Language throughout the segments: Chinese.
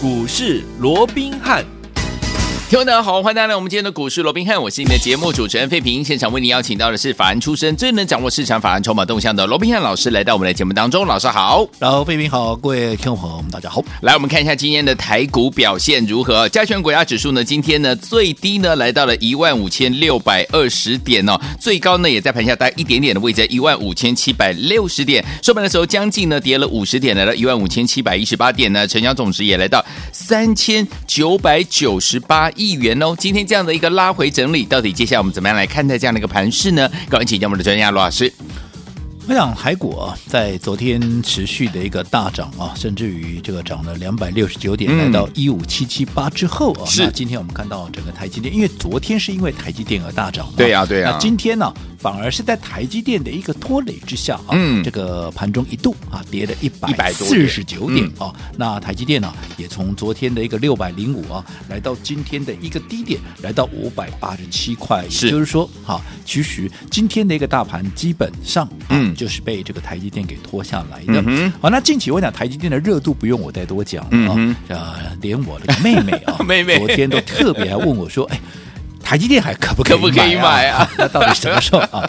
股市罗宾汉。听众大家好，欢迎大家来我们今天的股市罗宾汉，我是你的节目主持人费平。现场为您邀请到的是法案出身、最能掌握市场法案筹码动向的罗宾汉老师，来到我们的节目当中。老师好，然后费平好，各位听众朋友们大家好。来，我们看一下今天的台股表现如何？加权股价指数呢，今天呢最低呢来到了一万五千六百二十点哦，最高呢也在盘下大概一点点的位置，一万五千七百六十点。收盘的时候将近呢跌了五十点，来到一万五千七百一十八点呢，成交总值也来到三千九百九十八亿元哦。今天这样的一个拉回整理，到底接下来我们怎么样来看待这样的一个盘势呢？赶紧请教我们的专家罗老师。我想海股啊，在昨天持续的一个大涨啊，甚至于这个涨了两百六十九点，来到一五七七八之后啊，是。那今天我们看到整个台积电，因为昨天是因为台积电而大涨，对呀对呀，那今天呢？反而是在台积电的一个拖累之下啊，嗯，这个盘中一度啊跌了一百四十九点啊，那台积电呢也从昨天的一个六百零五啊，来到今天的一个低点，来到五百八十七块，也就是说，哈，其实今天的一个大盘基本上，嗯，就是被这个台积电给拖下来的。好，那近期我讲台积电的热度不用我再多讲了啊，呃，连我的妹妹啊，妹妹昨天都特别还问我说，哎。台积电还可不可以买、啊、可不可以买啊？那到底什么时候啊？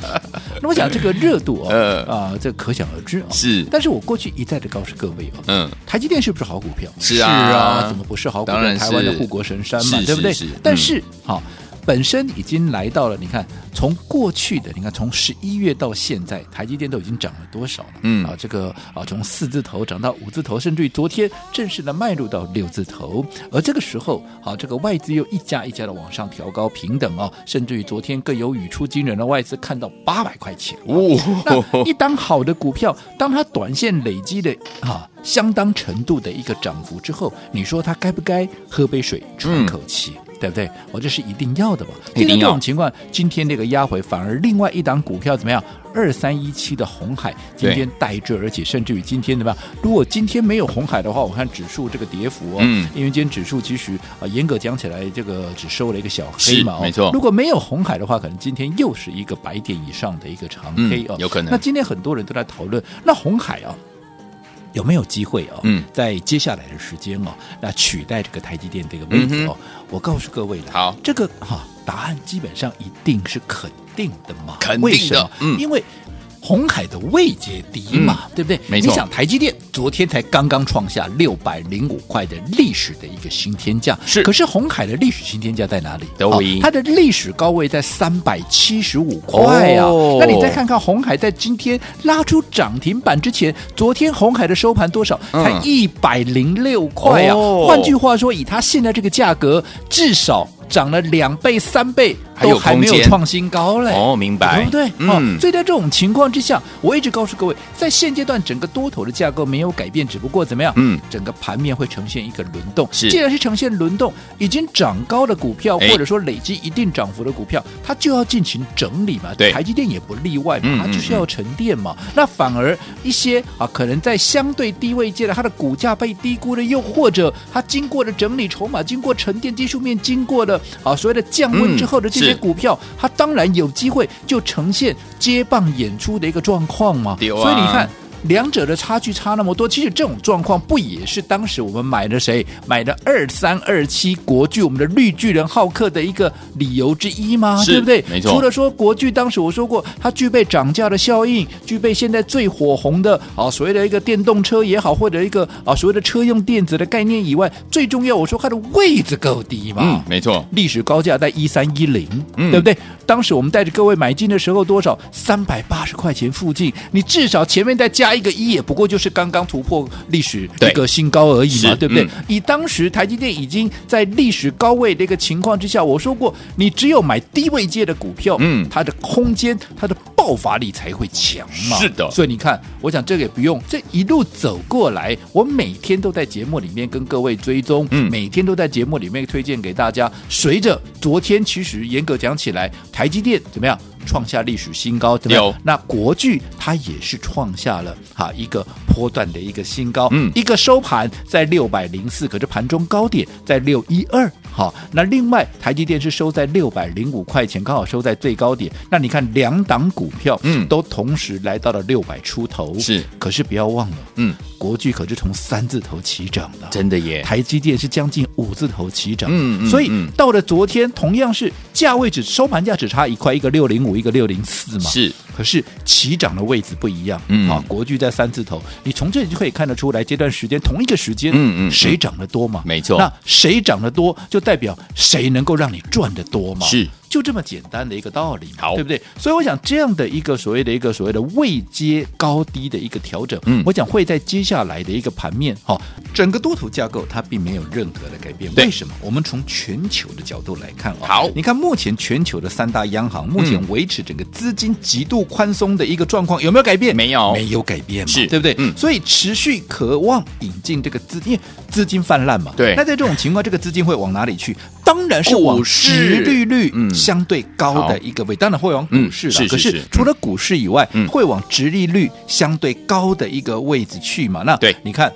那我想这个热度啊，呃、啊，这可想而知啊。是，但是我过去一再的告诉各位啊，嗯，台积电是不是好股票？是啊，是啊，怎么不是好股票？台湾的护国神山嘛，对不对？但是好。嗯本身已经来到了，你看，从过去的，你看，从十一月到现在，台积电都已经涨了多少了？嗯啊，这个啊，从四字头涨到五字头，甚至于昨天正式的迈入到六字头。而这个时候，好，这个外资又一家一家的往上调高，平等哦，甚至于昨天更有语出惊人的外资看到八百块钱。哦，那一档好的股票，当它短线累积的啊相当程度的一个涨幅之后，你说它该不该喝杯水喘口气？嗯对不对？我这是一定要的吧？一定要。这种情况，今天这个压回，反而另外一档股票怎么样？二三一七的红海今天带着，而且甚至于今天怎么样？如果今天没有红海的话，我看指数这个跌幅哦，嗯，因为今天指数其实啊，严格讲起来，这个只收了一个小黑嘛，哦，没错。如果没有红海的话，可能今天又是一个白点以上的一个长黑哦，有可能。那今天很多人都在讨论，那红海啊。有没有机会哦？嗯，在接下来的时间哦，那取代这个台积电这个位置哦，嗯、我告诉各位了，好，这个哈、哦、答案基本上一定是肯定的嘛，肯定的，嗯，因为。鸿海的位阶低嘛，嗯、对不对？没错。你想台积电昨天才刚刚创下六百零五块的历史的一个新天价，是。可是红海的历史新天价在哪里？它的历史高位在三百七十五块啊。哦、那你再看看红海在今天拉出涨停板之前，昨天红海的收盘多少？才一百零六块啊。哦、换句话说，以它现在这个价格，至少。涨了两倍三倍，都还没有创新高嘞。哦，明白，对不对？嗯、哦，所以在这种情况之下，我一直告诉各位，在现阶段整个多头的架构没有改变，只不过怎么样？嗯，整个盘面会呈现一个轮动。是，既然是呈现轮动，已经涨高的股票，或者说累积一定涨幅的股票，它就要进行整理嘛。对，台积电也不例外嘛，它就是要沉淀嘛。嗯嗯嗯，那反而一些啊，可能在相对低位阶的，它的股价被低估了，又或者它经过了整理筹码，经过沉淀技术面，经过了。啊，所谓的降温之后的这些股票，嗯、它当然有机会就呈现接棒演出的一个状况嘛。啊、所以你看。两者的差距差那么多，其实这种状况不也是当时我们买的谁买的二三二七国巨我们的绿巨人浩克的一个理由之一吗？对不对？没错。除了说国巨当时我说过它具备涨价的效应，具备现在最火红的啊所谓的一个电动车也好，或者一个啊所谓的车用电子的概念以外，最重要我说它的位置够低嘛？嗯，没错。历史高价在一三一零，对不对？当时我们带着各位买进的时候多少？三百八十块钱附近，你至少前面再加。加一个一也不过就是刚刚突破历史一个新高而已嘛，对，对不对？嗯、以当时台积电已经在历史高位的一个情况之下，我说过，你只有买低位界的股票，嗯，它的空间、它的爆发力才会强嘛。是的，所以你看，我想这个也不用，这一路走过来，我每天都在节目里面跟各位追踪，嗯，每天都在节目里面推荐给大家。随着昨天，其实严格讲起来，台积电怎么样？创下历史新高，对吧？有那国巨它也是创下了哈一个波段的一个新高，嗯，一个收盘在六百零四，可是盘中高点在六一二。好，那另外台积电是收在六百零五块钱，刚好收在最高点。那你看两档股票，嗯，都同时来到了六百出头，是。可是不要忘了，嗯，国巨可是从三字头起涨的，真的耶。台积电是将近五字头起涨，嗯嗯。所以到了昨天，同样是价位只收盘价只差一块，一个六零五，一个六零四嘛，是。可是起涨的位置不一样，嗯啊，国巨在三字头，你从这里就可以看得出来，这段时间同一个时间，嗯嗯，谁涨得多嘛？没错。那谁涨得多，就代表谁能够让你赚得多嘛？是。就这么简单的一个道理，好，对不对？所以我想这样的一个所谓的一个所谓的位阶高低的一个调整，嗯，我想会在接下来的一个盘面，哈、哦，整个多头架构它并没有任何的改变。为什么？我们从全球的角度来看啊，好，你看目前全球的三大央行目前维持整个资金极度宽松的一个状况，有没有改变？没有，没有改变嘛，是对不对？嗯，所以持续渴望引进这个资金，因为资金泛滥嘛，对。那在这种情况，这个资金会往哪里去？当然是往殖利率相对高的一个位，当然会往股市了。可是除了股市以外，会往殖利率相对高的一个位置去嘛？那对，你看。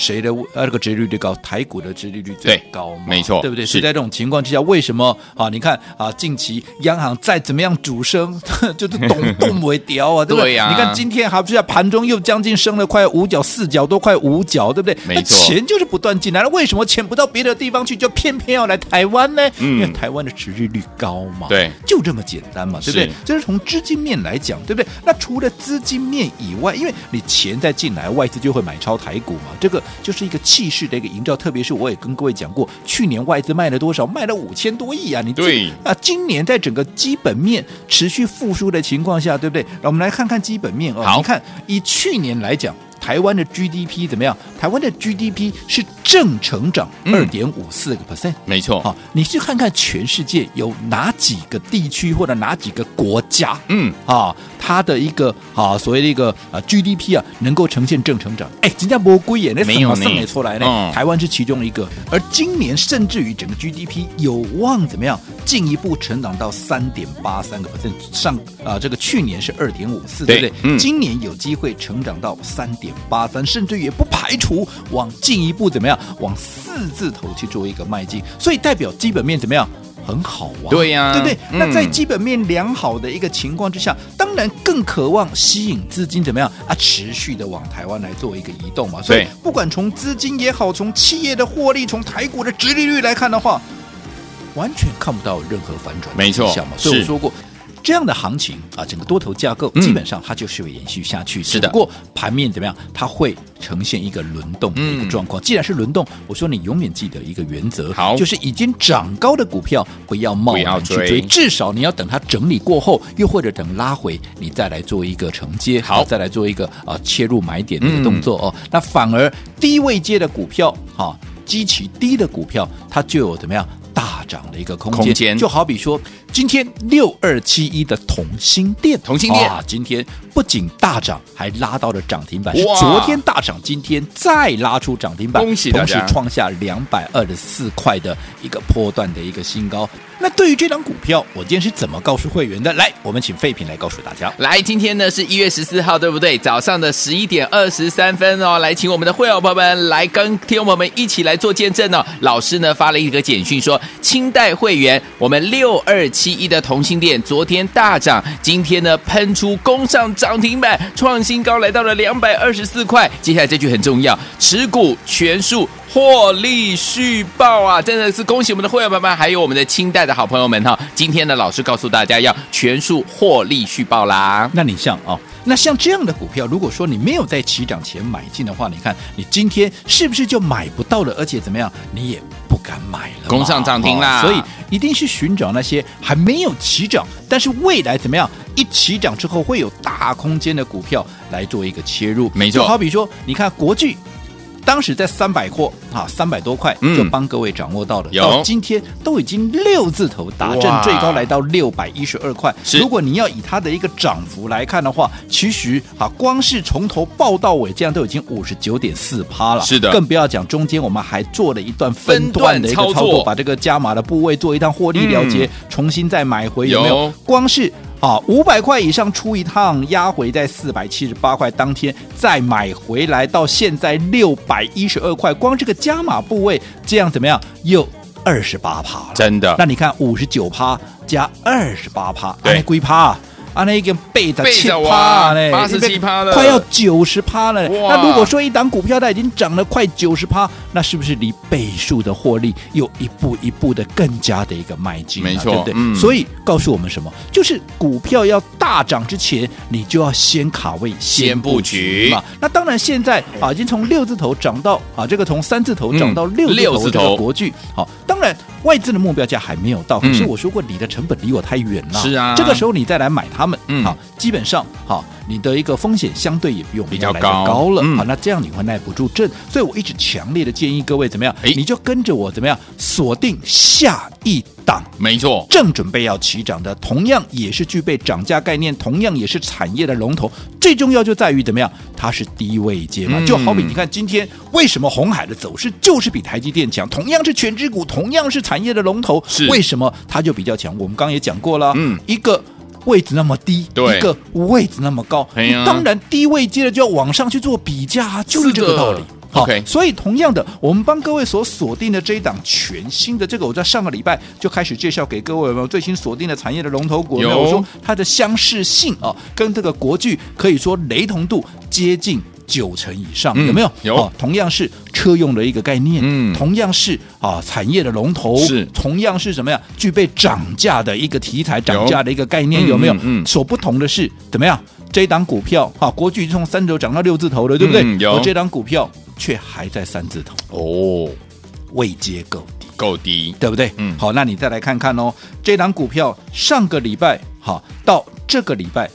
谁的呃这个殖利率高？台股的殖利率最高嘛？没错，对不对？是在这种情况之下，为什么啊？你看啊，近期央行再怎么样主升，就是动动为调啊，对不对？你看今天还不是在盘中又将近升了快五角四角，都快五角，对不对？没错。钱就是不断进来了，为什么钱不到别的地方去，就偏偏要来台湾呢？嗯、因为台湾的殖利率高嘛。对，就这么简单嘛，对不对？这是从资金面来讲，对不对？那除了资金面以外，因为你钱再进来，外资就会买超台股嘛，这个就是一个气势的一个营造，特别是我也跟各位讲过，去年外资卖了多少？卖了五千多亿啊！你对啊，今年在整个基本面持续复苏的情况下，对不对？让我们来看看基本面哦。好，你看以去年来讲，台湾的 GDP 怎么样？台湾的 GDP 是正成长二点五四个 percent，没错。好，你去看看全世界有哪几个地区或者哪几个国家？嗯啊。它的一个啊，所谓的一个啊 GDP 啊，能够呈现正成长，哎，人家不贵耶，那什么算得出来呢？嗯、台湾是其中一个，而今年甚至于整个 GDP 有望怎么样进一步成长到三点八三个 percent 上啊，这个去年是二点五四，对不对？嗯、今年有机会成长到三点八三，甚至也不排除往进一步怎么样往四字头去做一个迈进，所以代表基本面怎么样？很好啊，对呀、啊，对不对？嗯、那在基本面良好的一个情况之下，当然更渴望吸引资金怎么样啊？持续的往台湾来做一个移动嘛。所以不管从资金也好，从企业的获利，从台股的殖利率来看的话，完全看不到任何反转的迹象嘛。所以我说过。这样的行情啊，整个多头架构基本上它就是会延续下去。是的，不过盘面怎么样？它会呈现一个轮动的一个状况。既然是轮动，我说你永远记得一个原则，好，就是已经涨高的股票不要贸然去追，至少你要等它整理过后，又或者等拉回，你再来做一个承接，好，再来做一个啊切入买点的动作哦。那反而低位阶的股票，哈，基期低的股票，它就有怎么样？大涨的一个空间，空间。就好比说，今天六二七一的同心电，同心电啊，今天不仅大涨，还拉到了涨停板。是昨天大涨，今天再拉出涨停板，恭喜大家，同时创下两百二十四块的一个波段的一个新高。那对于这张股票，我今天是怎么告诉会员的？来，我们请废品来告诉大家。来，今天呢是一月十四号，对不对？早上的十一点二十三分哦，来，请我们的会员朋友们来跟听众朋友们一起来做见证哦。老师呢发了一个简讯说，清代会员，我们六二七一的同心店昨天大涨，今天呢喷出攻上涨停板，创新高，来到了两百二十四块。接下来这句很重要，持股全数。获利续报啊！真的是恭喜我们的会员朋友们，还有我们的清代的好朋友们哈！今天呢，老师告诉大家要全数获利续报啦。那你像啊、哦，那像这样的股票，如果说你没有在起涨前买进的话，你看你今天是不是就买不到了？而且怎么样，你也不敢买了，攻上涨停啦、哦！所以一定是寻找那些还没有起涨，但是未来怎么样一起涨之后会有大空间的股票来做一个切入。没错，就好比说，你看国巨。当时在三百货啊，三百多块就帮各位掌握到了，嗯、到今天都已经六字头达阵，最高来到六百一十二块。如果你要以它的一个涨幅来看的话，其实啊，光是从头报到尾，这样都已经五十九点四趴了。是的，更不要讲中间我们还做了一段分段的一个操作，把这个加码的部位做一趟获利了结，嗯、重新再买回有没有？光是。啊，五百块以上出一趟，压回在四百七十八块，当天再买回来，到现在六百一十二块，光这个加码部位这样怎么样？又二十八趴了，真的。那你看五十九趴加二十八趴，对，归趴？啊，那一个背的七趴呢，八十七趴了，快要九十趴了。那如果说一档股票它已经涨了快九十趴，那是不是离倍数的获利又一步一步的更加的一个迈进？没错，对不对？嗯、所以告诉我们什么？就是股票要大涨之前，你就要先卡位、先布局嘛。那当然，现在啊，已经从六字头涨到啊，这个从三字头涨到六字头的国巨，好、嗯，当然外资的目标价还没有到。可是我说过，你的成本离我太远了。是啊，这个时候你再来买它。他们嗯，好，基本上好，你的一个风险相对也比我们比较高高了，嗯、好，那这样你会耐不住震，所以我一直强烈的建议各位怎么样？哎你就跟着我怎么样锁定下一档，没错，正准备要起涨的，同样也是具备涨价概念，同样也是产业的龙头，最重要就在于怎么样？它是低位阶嘛，嗯、就好比你看今天为什么红海的走势就是比台积电强？同样是权值股，同样是产业的龙头，是为什么它就比较强？我们刚刚也讲过了，嗯，一个。位置那么低，一个位置那么高，啊、当然低位接着就要往上去做比价，就是这个道理。好所以同样的，我们帮各位所锁定的这一档全新的这个，我在上个礼拜就开始介绍给各位，有没有最新锁定的产业的龙头股？有，我说它的相似性啊，跟这个国巨可以说雷同度接近。九成以上、嗯、有没有？有、哦，同样是车用的一个概念，嗯，同样是啊产业的龙头，是同样是什么呀？具备涨价的一个题材，涨价的一个概念，有，有没有？嗯，所不同的是怎么样？这一档股票啊，国巨从三字头涨到六字头了，对不对？嗯、有，而这档股票却还在三字头哦，未接够低，够低，对不对？嗯，好，那你再来看看哦，这档股票上个礼拜好到这个礼拜。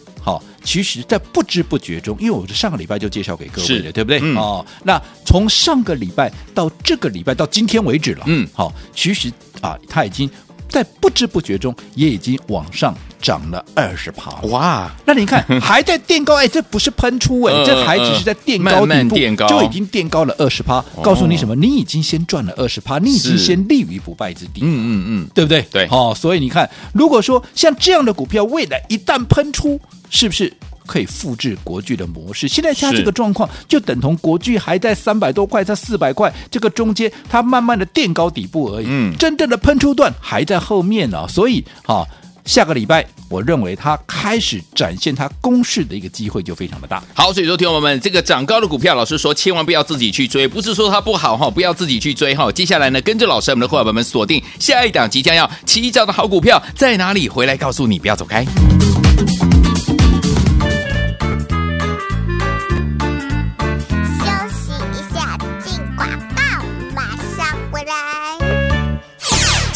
好，其实，在不知不觉中，因为我是上个礼拜就介绍给各位了，对不对？嗯、哦，那从上个礼拜到这个礼拜到今天为止了，嗯，好，其实啊，它已经在不知不觉中也已经往上涨了二十趴，哇！那你看还在垫高，哎，这不是喷出哎，呃、这还只是在垫高底部，慢慢垫高。就已经垫高了二十趴，告诉你什么？你已经先赚了二十趴，你已经先立于不败之地，嗯嗯嗯，对不对？对，哦，所以你看，如果说像这样的股票，未来一旦喷出，是不是可以复制国巨的模式？现在它这个状况，就等同国巨还在三百多块，在四百块这个中间，它慢慢的垫高底部而已。嗯，真正的喷出段还在后面呢、啊。所以，哈、哦，下个礼拜，我认为它开始展现它攻势的一个机会就非常的大。好，所以说，听我们这个涨高的股票，老师说千万不要自己去追，不是说它不好哈，不要自己去追哈。接下来呢，跟着老师，我们的伙伴们锁定下一档即将要起涨的好股票在哪里？回来告诉你，不要走开。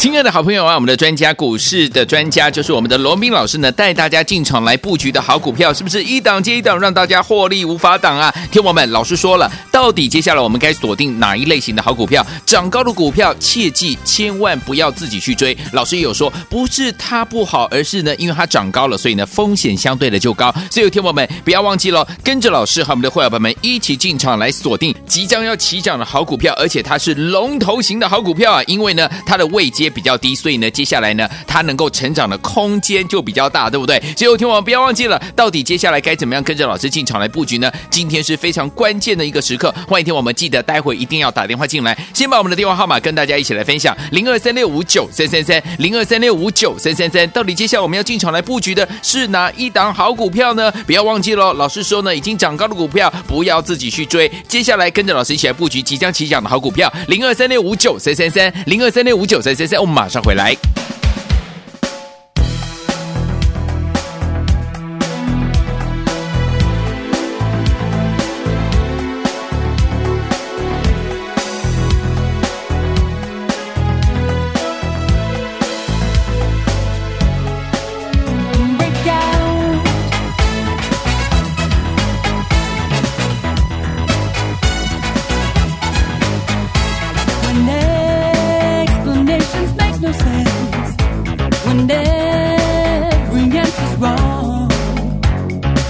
亲爱的好朋友啊，我们的专家股市的专家就是我们的罗宾老师呢，带大家进场来布局的好股票，是不是一档接一档，让大家获利无法挡啊？听我们，老师说了，到底接下来我们该锁定哪一类型的好股票？涨高的股票，切记千万不要自己去追。老师也有说，不是它不好，而是呢，因为它涨高了，所以呢，风险相对的就高。所以听我们不要忘记了，跟着老师和我们的会员朋友们一起进场来锁定即将要起涨的好股票，而且它是龙头型的好股票啊，因为呢，它的位阶。比较低，所以呢，接下来呢，它能够成长的空间就比较大，对不对？所以，听我们不要忘记了，到底接下来该怎么样跟着老师进场来布局呢？今天是非常关键的一个时刻，欢迎听我们记得待会一定要打电话进来，先把我们的电话号码跟大家一起来分享：零二三六五九三三三，零二三六五九三三三。到底接下来我们要进场来布局的是哪一档好股票呢？不要忘记了，老师说呢，已经涨高的股票不要自己去追，接下来跟着老师一起来布局即将起涨的好股票：零二三六五九三三三，零二三六五九三三三。我马上回来。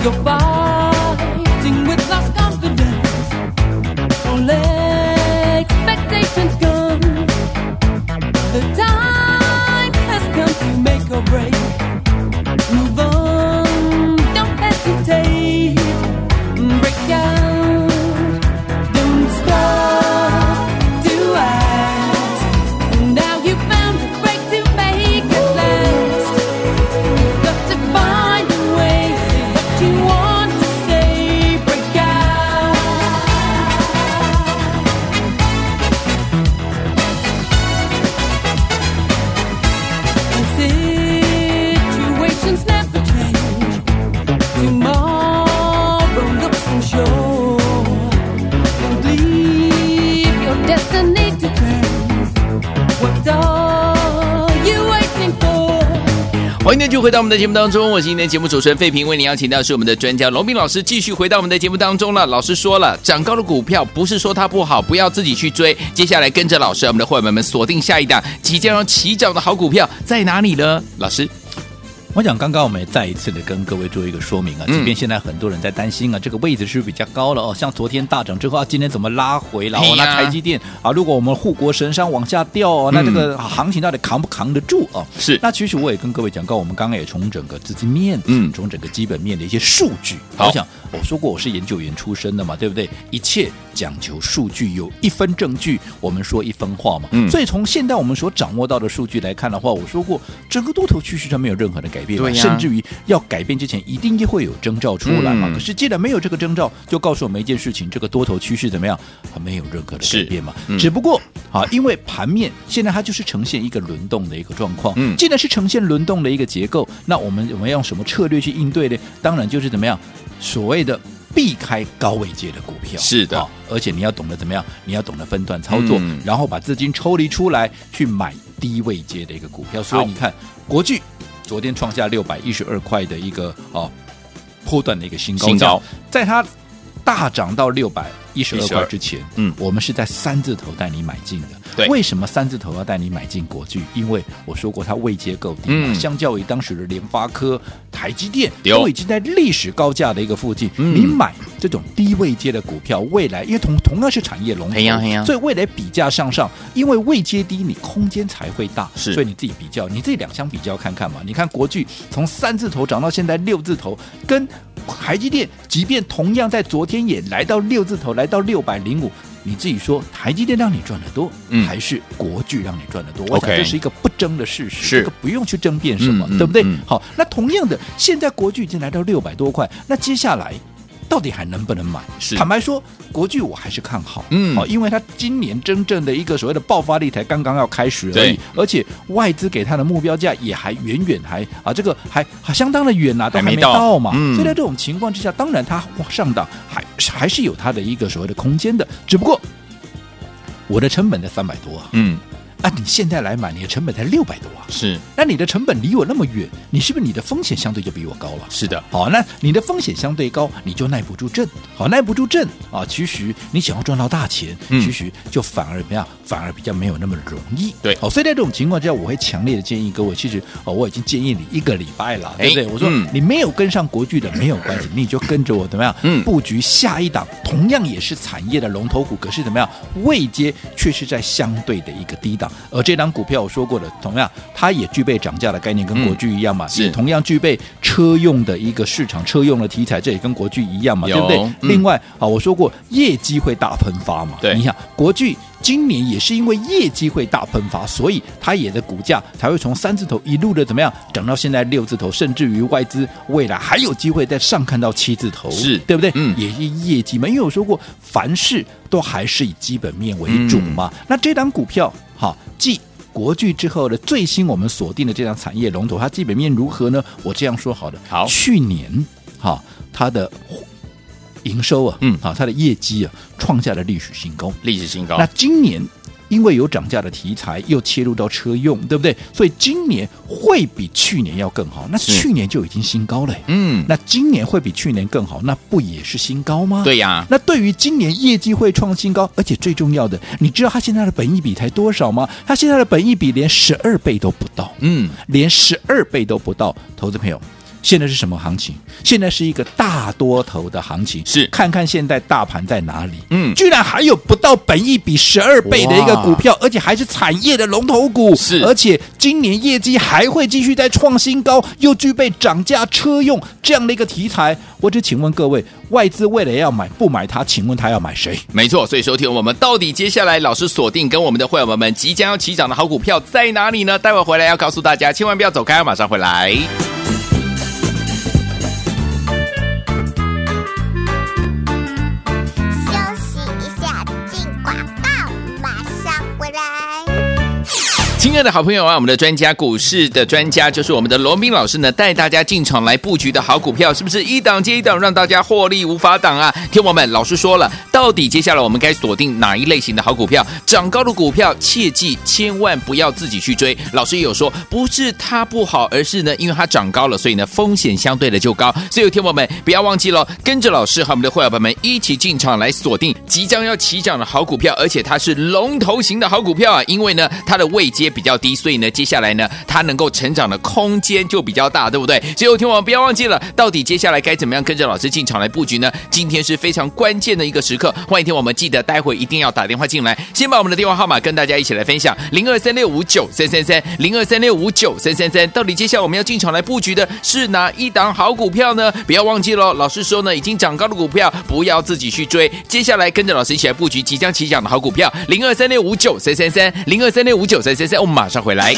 拥抱。继续回到我们的节目当中，我是今天节目主持人费平，为您邀请到是我们的专家龙斌老师，继续回到我们的节目当中了。老师说了，涨高的股票不是说它不好，不要自己去追，接下来跟着老师，我们的伙伴们锁定下一档即将要起涨的好股票在哪里呢？老师。我想刚刚我们也再一次的跟各位做一个说明啊，即便现在很多人在担心啊，这个位置是不是比较高了哦？像昨天大涨之后啊，今天怎么拉回了？哦，那台积电啊，如果我们护国神山往下掉，哦，那这个行情到底扛不扛得住啊？是。那其实我也跟各位讲过，我们刚刚也从整个资金面，嗯，从整个基本面的一些数据，好，我想我说过我是研究员出身的嘛，对不对？一切讲求数据，有一分证据，我们说一分话嘛。嗯。所以从现在我们所掌握到的数据来看的话，我说过整个多头趋势上没有任何的改变。对呀，甚至于要改变之前，一定会有征兆出来嘛。嗯、可是既然没有这个征兆，就告诉我们一件事情：这个多头趋势怎么样？还没有任何的改变嘛。嗯、只不过啊，因为盘面现在它就是呈现一个轮动的一个状况。嗯，既然是呈现轮动的一个结构，那我们我们要用什么策略去应对呢？当然就是怎么样，所谓的避开高位阶的股票。是的，而且你要懂得怎么样？你要懂得分段操作，嗯、然后把资金抽离出来去买低位阶的一个股票。所以你看国巨。昨天创下六百一十二块的一个哦波段的一个新高，新高，在它大涨到六百一十二块之前，嗯，我们是在三字头带你买进的。对，为什么三字头要带你买进国巨？因为我说过它位阶够低嘛，嗯、相较于当时的联发科、台积电都已经在历史高价的一个附近，嗯、你买这种低位阶的股票，未来因为同同样是产业龙头，所以未来比价向上，因为位阶低，你空间才会大。是，所以你自己比较，你自己两相比较看看嘛。你看国巨从三字头涨到现在六字头，跟台积电，即便同样在昨天也来到六字头，来到六百零五。你自己说，台积电让你赚得多，嗯、还是国巨让你赚得多我想这是一个不争的事实，是这个不用去争辩什么，嗯、对不对？嗯、好，那同样的，现在国巨已经来到六百多块，那接下来。到底还能不能买？是坦白说，国巨我还是看好，嗯，好，因为它今年真正的一个所谓的爆发力才刚刚要开始而已，而且外资给它的目标价也还远远还啊，这个还还相当的远呐、啊，都还没到嘛。到嗯、所以在这种情况之下，当然它往上档还还是有它的一个所谓的空间的，只不过我的成本在三百多啊，嗯。啊，你现在来买，你的成本才六百多啊！是，那你的成本离我那么远，你是不是你的风险相对就比我高了？是的，好，那你的风险相对高，你就耐不住震，好，耐不住震啊，其实你想要赚到大钱，嗯、其实就反而怎么样？反而比较没有那么容易。对，好，所以在这种情况之下，我会强烈的建议各位，其实哦，我已经建议你一个礼拜了，对不对？我说、嗯、你没有跟上国剧的没有关系，你就跟着我怎么样？嗯，布局下一档，同样也是产业的龙头股，可是怎么样？位阶却是在相对的一个低档。而这档股票我说过的，同样它也具备涨价的概念，跟国巨一样嘛，是同样具备车用的一个市场，车用的题材，这也跟国巨一样嘛，对不对？嗯、另外啊，我说过业绩会大喷发嘛，对，你想国巨今年也是因为业绩会大喷发，所以它也的股价才会从三字头一路的怎么样涨到现在六字头，甚至于外资未来还有机会再上看到七字头，是对不对？嗯，也是业绩嘛，因为我说过凡事都还是以基本面为主嘛。嗯、那这档股票。好，继国巨之后的最新我们锁定的这张产业龙头，它基本面如何呢？我这样说好的，好，去年哈它的营收啊，嗯，好，它的业绩啊创下了历史新高，历史新高。那今年。因为有涨价的题材，又切入到车用，对不对？所以今年会比去年要更好。那去年就已经新高了，嗯。那今年会比去年更好，那不也是新高吗？对呀。那对于今年业绩会创新高，而且最重要的，你知道它现在的本益比才多少吗？它现在的本益比连十二倍都不到，嗯，连十二倍都不到，投资朋友。现在是什么行情？现在是一个大多头的行情。是，看看现在大盘在哪里？嗯，居然还有不到本益比十二倍的一个股票，而且还是产业的龙头股。是，而且今年业绩还会继续在创新高，又具备涨价车用这样的一个题材。我只请问各位，外资为了要买不买它？请问他要买谁？没错，所以收听我们到底接下来老师锁定跟我们的会员们即将要起涨的好股票在哪里呢？待会回来要告诉大家，千万不要走开，马上回来。亲爱的好朋友啊，我们的专家股市的专家就是我们的罗宾老师呢，带大家进场来布局的好股票，是不是一档接一档，让大家获利无法挡啊？听我们，老师说了，到底接下来我们该锁定哪一类型的好股票？涨高的股票，切记千万不要自己去追。老师也有说，不是它不好，而是呢，因为它涨高了，所以呢，风险相对的就高。所以听我们不要忘记了，跟着老师和我们的会员朋友们一起进场来锁定即将要起涨的好股票，而且它是龙头型的好股票啊，因为呢，它的位阶。比较低，所以呢，接下来呢，它能够成长的空间就比较大，对不对？所以，听我们不要忘记了，到底接下来该怎么样跟着老师进场来布局呢？今天是非常关键的一个时刻，欢迎听我们记得待会一定要打电话进来，先把我们的电话号码跟大家一起来分享：零二三六五九三三三，零二三六五九三三三。到底接下来我们要进场来布局的是哪一档好股票呢？不要忘记了，老师说呢，已经涨高的股票不要自己去追，接下来跟着老师一起来布局即将起涨的好股票，零二三六五九三三三，零二三六五九三三三。我们马上回来。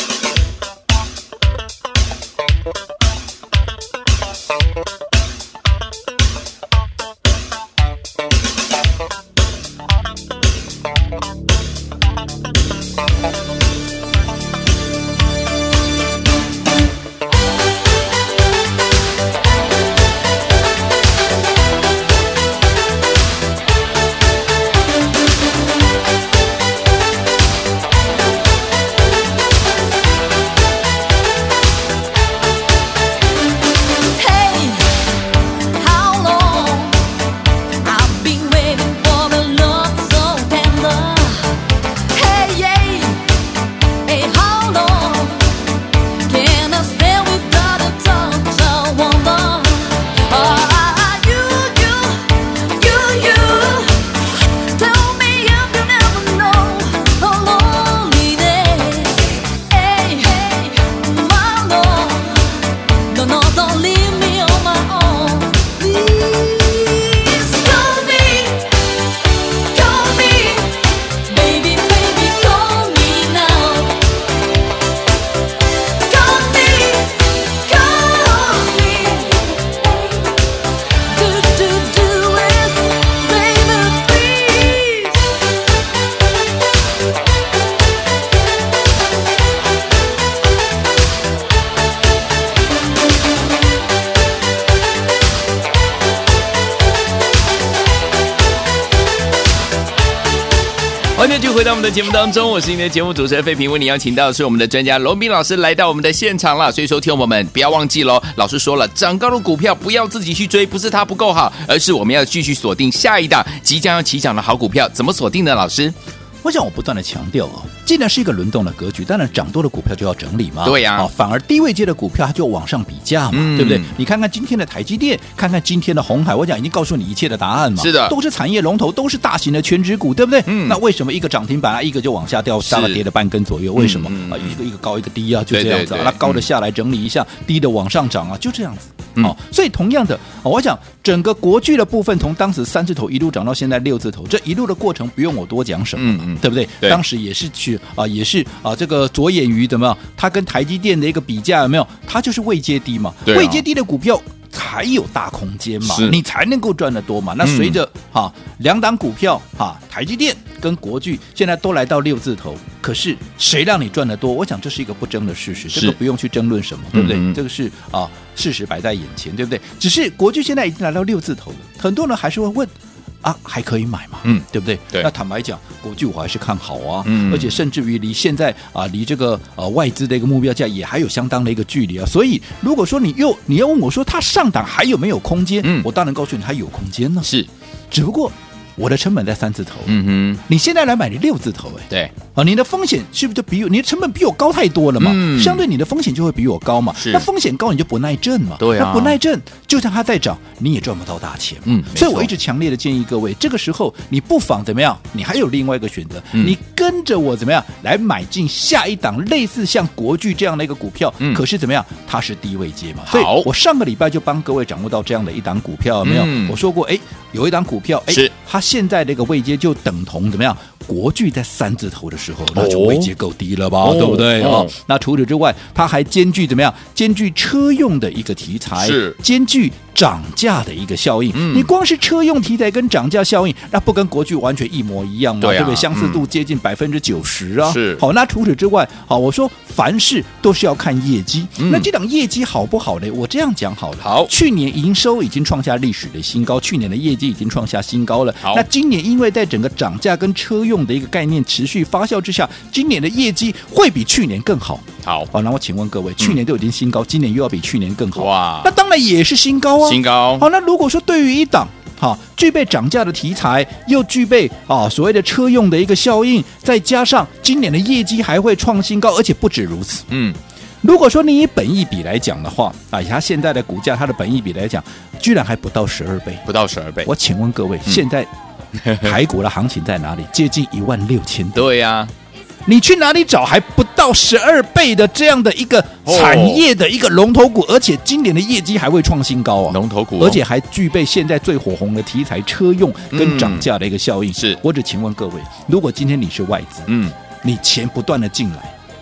回到我们的节目当中，我是您的节目主持人费平，为您邀请到的是我们的专家龙斌老师来到我们的现场了。所以说，听我们不要忘记喽，老师说了，涨高的股票不要自己去追，不是它不够好，而是我们要继续锁定下一档即将要起涨的好股票。怎么锁定呢？老师？我想我不断的强调哦，既然是一个轮动的格局，当然涨多的股票就要整理嘛。对呀、啊，反而低位阶的股票它就往上比价嘛，嗯、对不对？你看看今天的台积电，看看今天的红海，我讲已经告诉你一切的答案嘛。是的，都是产业龙头，都是大型的全值股，对不对？嗯。那为什么一个涨停板啊，一个就往下掉，大概跌了半根左右？为什么啊？一个一个高，一个低啊，就这样子。对对对，那高的下来整理一下，嗯、低的往上涨啊，就这样子。好、哦，所以同样的，我想整个国巨的部分，从当时三字头一路涨到现在六字头，这一路的过程不用我多讲什么，嗯嗯，对不对？对，当时也是去啊，也是啊，这个着眼于怎么样？它跟台积电的一个比价有没有？它就是位阶低嘛，对、啊，位阶低的股票才有大空间嘛，你才能够赚得多嘛。那随着哈、嗯啊、两档股票哈、啊，台积电跟国巨现在都来到六字头。可是谁让你赚得多？我想这是一个不争的事实，这个不用去争论什么，对不对？嗯、这个是啊，事实摆在眼前，对不对？只是国巨现在已经来到六字头了，很多人还是会问啊，还可以买嘛？嗯，对不对？对。那坦白讲，国际我还是看好啊，嗯，而且甚至于离现在啊，离这个呃、啊、外资的一个目标价也还有相当的一个距离啊。所以如果说你又你要问我说它上档还有没有空间？嗯，我当然告诉你还有空间呢。是，只不过。我的成本在三字头，嗯哼，你现在来买你六字头，哎，对，啊，你的风险是不是就比你的成本比我高太多了嘛？嗯，相对你的风险就会比我高嘛。是，那风险高你就不耐震嘛。对啊，那不耐震，就算它再涨，你也赚不到大钱。嗯，所以我一直强烈的建议各位，这个时候你不妨怎么样？你还有另外一个选择，嗯、你跟着我怎么样来买进下一档类似像国巨这样的一个股票？嗯，可是怎么样？它是低位接嘛。好，我上个礼拜就帮各位掌握到这样的一档股票，有没有？嗯、我说过，哎，有一档股票，哎，是它。现在这个位阶就等同怎么样？国巨在三字头的时候，那就位阶够低了吧？哦、对不对？哦，那除此之外，它还兼具怎么样？兼具车用的一个题材，是兼具涨价的一个效应。嗯、你光是车用题材跟涨价效应，那不跟国巨完全一模一样吗？对，不对？相似度接近百分之九十啊。是。好，那除此之外，好，我说凡事都是要看业绩。嗯、那这档业绩好不好呢？我这样讲好了。好，去年营收已经创下历史的新高，去年的业绩已经创下新高了。好，那今年因为在整个涨价跟车用的一个概念持续发酵之下，今年的业绩会比去年更好。好，好，那我请问各位，去年都已经新高，嗯、今年又要比去年更好，哇，那当然也是新高啊，新高。好，那如果说对于一档哈具备涨价的题材，又具备啊所谓的车用的一个效应，再加上今年的业绩还会创新高，而且不止如此，嗯，如果说你以本益比来讲的话，啊，以它现在的股价，它的本益比来讲，居然还不到十二倍，不到十二倍。我请问各位，嗯、现在台股的行情在哪里？接近一万六千。对呀、啊。你去哪里找还不到十二倍的这样的一个产业的一个龙头股，而且今年的业绩还会创新高啊！龙头股，而且还具备现在最火红的题材车用跟涨价的一个效应。是，我只请问各位，如果今天你是外资，嗯，你钱不断的进来，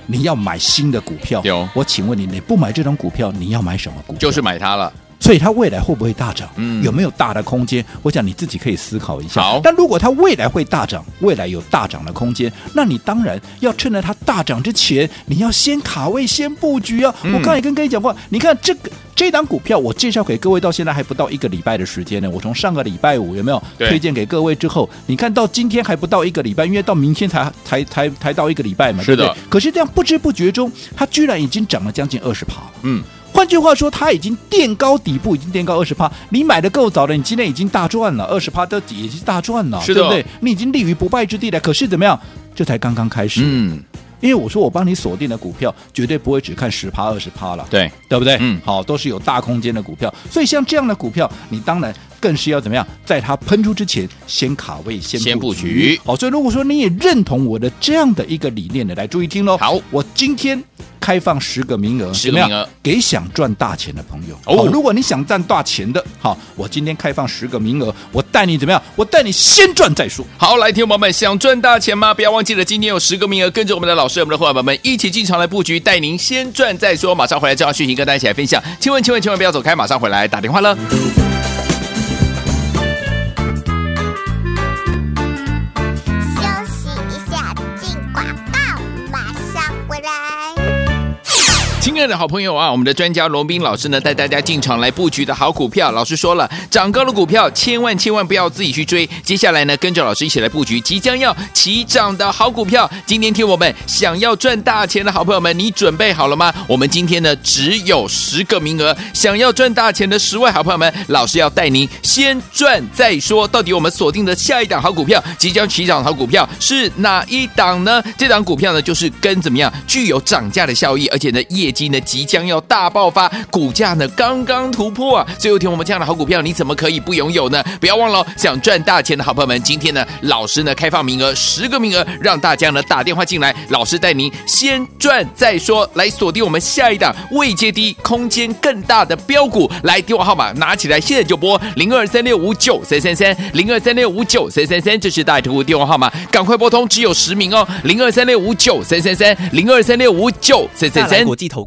你要买新的股票，有，我请问你，你不买这种股票，你要买什么股票？就是买它了。所以它未来会不会大涨？嗯，有没有大的空间？我想你自己可以思考一下。好，但如果它未来会大涨，未来有大涨的空间，那你当然要趁着它大涨之前，你要先卡位、先布局啊！嗯、我刚才也跟各位讲过，你看这个这档股票，我介绍给各位到现在还不到一个礼拜的时间呢。我从上个礼拜五有没有推荐给各位之后，你看到今天还不到一个礼拜，因为到明天才才才才到一个礼拜嘛，是的。对不对？可是这样不知不觉中，它居然已经涨了将近二十趴了。嗯。换句话说，它已经垫高底部，已经垫高二十趴。你买的够早的，你今天已经大赚了，二十趴的底已经大赚了，是的对不对？你已经立于不败之地了。可是怎么样？这才刚刚开始。嗯，因为我说我帮你锁定的股票，绝对不会只看十趴二十趴了，对对不对？嗯，好，都是有大空间的股票。所以像这样的股票，你当然更是要怎么样，在它喷出之前先卡位，先先布局。好，所以如果说你也认同我的这样的一个理念的，来注意听喽。好，我今天。开放十个名额，十个名额给想赚大钱的朋友哦。如果你想赚大钱的，好，我今天开放十个名额，我带你怎么样？我带你先赚再说。好，来，听众朋友们，想赚大钱吗？不要忘记了，今天有十个名额，跟着我们的老师，我们的伙伴们一起进场来布局，带您先赚再说。马上回来，这条讯息跟大家一起来分享。千万千万千万不要走开，马上回来打电话了。亲爱的好朋友啊，我们的专家罗宾老师呢，带大家进场来布局的好股票。老师说了，涨高的股票千万千万不要自己去追。接下来呢，跟着老师一起来布局即将要起涨的好股票。今天听我们想要赚大钱的好朋友们，你准备好了吗？我们今天呢只有十个名额，想要赚大钱的十位好朋友们，老师要带您先赚再说。到底我们锁定的下一档好股票，即将起涨的好股票是哪一档呢？这档股票呢，就是跟怎么样具有涨价的效益，而且呢业绩。那即将要大爆发，股价呢刚刚突破啊！最后听我们这样的好股票，你怎么可以不拥有呢？不要忘了，想赚大钱的好朋友们，今天呢，老师呢开放名额十个名额，让大家呢打电话进来，老师带您先赚再说，来锁定我们下一档未接低、空间更大的标股。来，电话号码拿起来，现在就拨零二三六五九三三三零二三六五九三三三，这是大图电话号码，赶快拨通，只有十名哦，零二三六五九三三三零二三六五九三三三，国际投